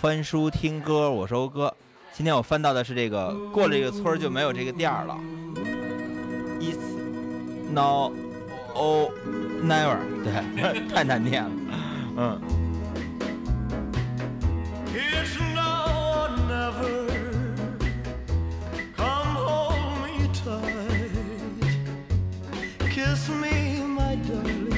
翻书听歌，我收歌。今天我翻到的是这个，过了这个村就没有这个店儿了。It's now or never，对，太难念了，嗯。It's now or never. Come hold me tight. Kiss me, my darling.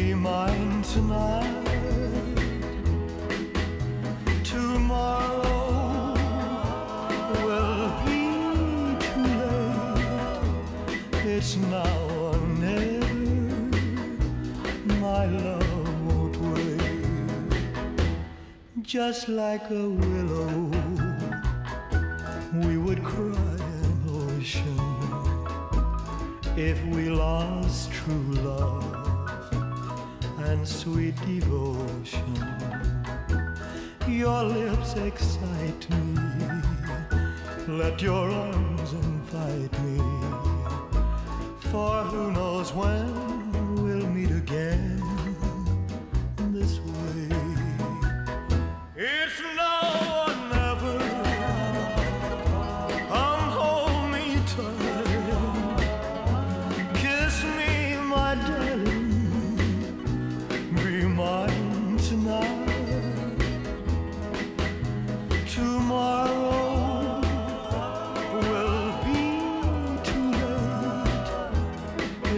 Be mine tonight. Tomorrow will be too late. It's now or never. My love won't wait. Just like a willow, we would cry an ocean if we lost true love and sweet devotion. Your lips excite me. Let your arms invite me. For who knows when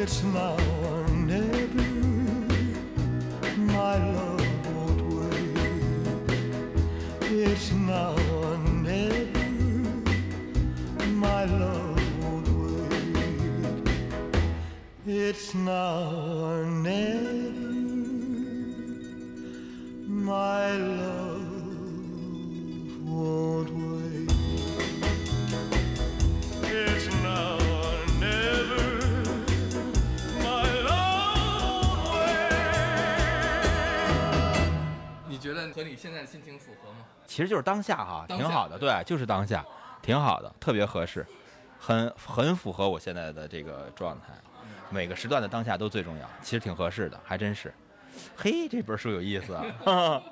It's now or never. My love won't wait. It's now or never. My love won't wait. It's now or never. 和你现在的心情符合吗？其实就是当下哈，挺好的，对，就是当下，挺好的，特别合适，很很符合我现在的这个状态。每个时段的当下都最重要，其实挺合适的，还真是。嘿，这本书有意思啊！